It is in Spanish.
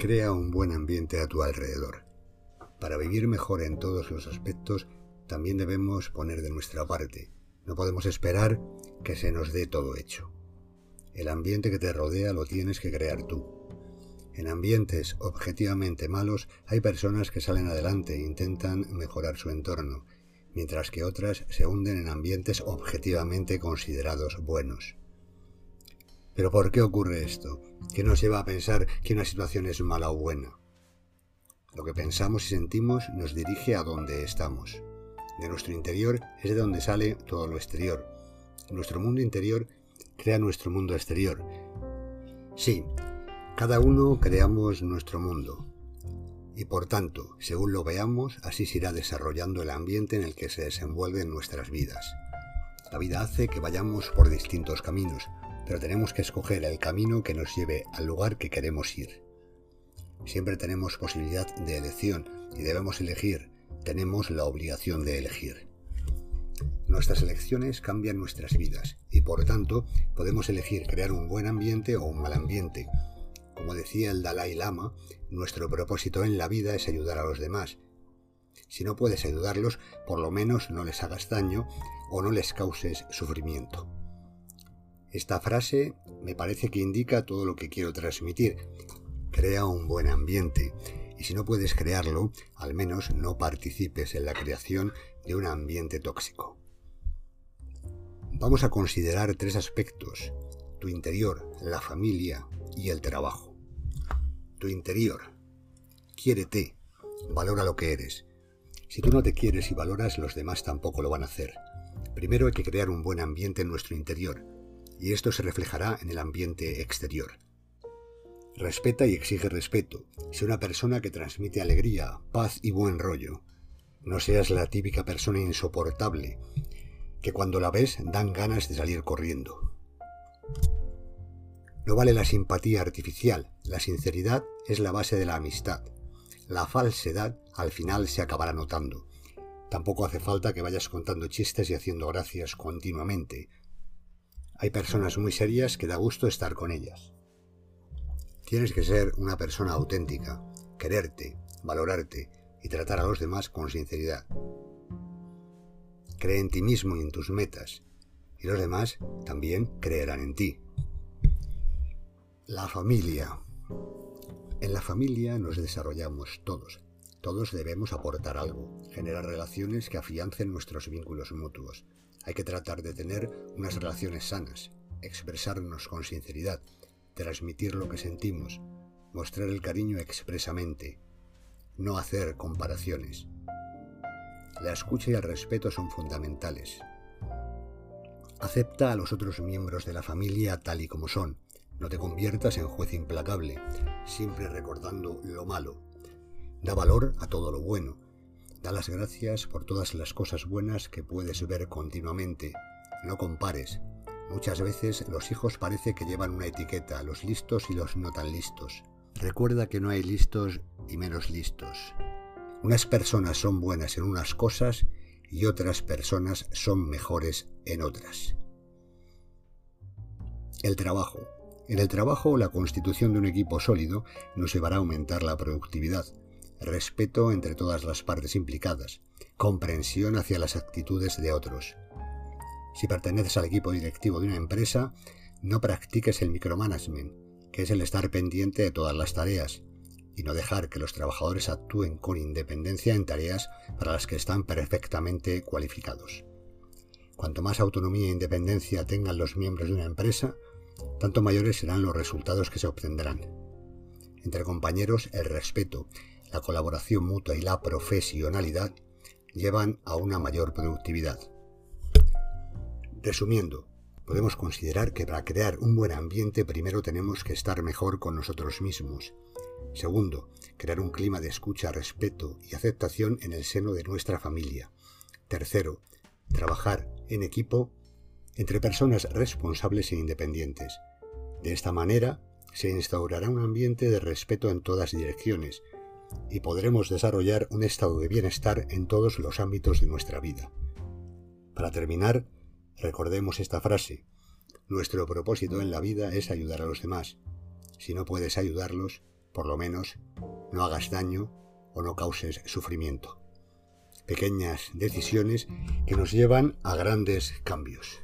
Crea un buen ambiente a tu alrededor. Para vivir mejor en todos los aspectos, también debemos poner de nuestra parte. No podemos esperar que se nos dé todo hecho. El ambiente que te rodea lo tienes que crear tú. En ambientes objetivamente malos hay personas que salen adelante e intentan mejorar su entorno, mientras que otras se hunden en ambientes objetivamente considerados buenos. Pero ¿por qué ocurre esto? ¿Qué nos lleva a pensar que una situación es mala o buena? Lo que pensamos y sentimos nos dirige a donde estamos. De nuestro interior es de donde sale todo lo exterior. Nuestro mundo interior crea nuestro mundo exterior. Sí, cada uno creamos nuestro mundo. Y por tanto, según lo veamos, así se irá desarrollando el ambiente en el que se desenvuelven nuestras vidas. La vida hace que vayamos por distintos caminos, pero tenemos que escoger el camino que nos lleve al lugar que queremos ir. Siempre tenemos posibilidad de elección y debemos elegir, tenemos la obligación de elegir. Nuestras elecciones cambian nuestras vidas y por tanto podemos elegir crear un buen ambiente o un mal ambiente. Como decía el Dalai Lama, nuestro propósito en la vida es ayudar a los demás. Si no puedes ayudarlos, por lo menos no les hagas daño o no les causes sufrimiento. Esta frase me parece que indica todo lo que quiero transmitir. Crea un buen ambiente y si no puedes crearlo, al menos no participes en la creación de un ambiente tóxico. Vamos a considerar tres aspectos, tu interior, la familia y el trabajo. Tu interior. Quiérete, valora lo que eres. Si tú no te quieres y valoras, los demás tampoco lo van a hacer. Primero hay que crear un buen ambiente en nuestro interior, y esto se reflejará en el ambiente exterior. Respeta y exige respeto. Sé una persona que transmite alegría, paz y buen rollo. No seas la típica persona insoportable, que cuando la ves dan ganas de salir corriendo. No vale la simpatía artificial, la sinceridad es la base de la amistad. La falsedad al final se acabará notando. Tampoco hace falta que vayas contando chistes y haciendo gracias continuamente, hay personas muy serias que da gusto estar con ellas. Tienes que ser una persona auténtica, quererte, valorarte y tratar a los demás con sinceridad. Cree en ti mismo y en tus metas, y los demás también creerán en ti. La familia. En la familia nos desarrollamos todos. Todos debemos aportar algo, generar relaciones que afiancen nuestros vínculos mutuos, hay que tratar de tener unas relaciones sanas, expresarnos con sinceridad, transmitir lo que sentimos, mostrar el cariño expresamente, no hacer comparaciones. La escucha y el respeto son fundamentales. Acepta a los otros miembros de la familia tal y como son. No te conviertas en juez implacable, siempre recordando lo malo. Da valor a todo lo bueno Da las gracias por todas las cosas buenas que puedes ver continuamente. No compares. Muchas veces los hijos parece que llevan una etiqueta, los listos y los no tan listos. Recuerda que no hay listos y menos listos. Unas personas son buenas en unas cosas y otras personas son mejores en otras. El trabajo. En el trabajo, la constitución de un equipo sólido nos llevará a aumentar la productividad, respeto entre todas las partes implicadas, comprensión hacia las actitudes de otros. Si perteneces al equipo directivo de una empresa, no practiques el micromanagement, que es el estar pendiente de todas las tareas, y no dejar que los trabajadores actúen con independencia en tareas para las que están perfectamente cualificados. Cuanto más autonomía e independencia tengan los miembros de una empresa, tanto mayores serán los resultados que se obtendrán. Entre compañeros, el respeto la colaboración mutua y la profesionalidad llevan a una mayor productividad. Resumiendo, podemos considerar que para crear un buen ambiente primero tenemos que estar mejor con nosotros mismos. Segundo, crear un clima de escucha, respeto y aceptación en el seno de nuestra familia. Tercero, trabajar en equipo entre personas responsables e independientes. De esta manera, se instaurará un ambiente de respeto en todas direcciones, y podremos desarrollar un estado de bienestar en todos los ámbitos de nuestra vida. Para terminar, recordemos esta frase. Nuestro propósito en la vida es ayudar a los demás. Si no puedes ayudarlos, Por lo menos, no hagas daño o no causes sufrimiento. Pequeñas decisiones que nos llevan a grandes cambios.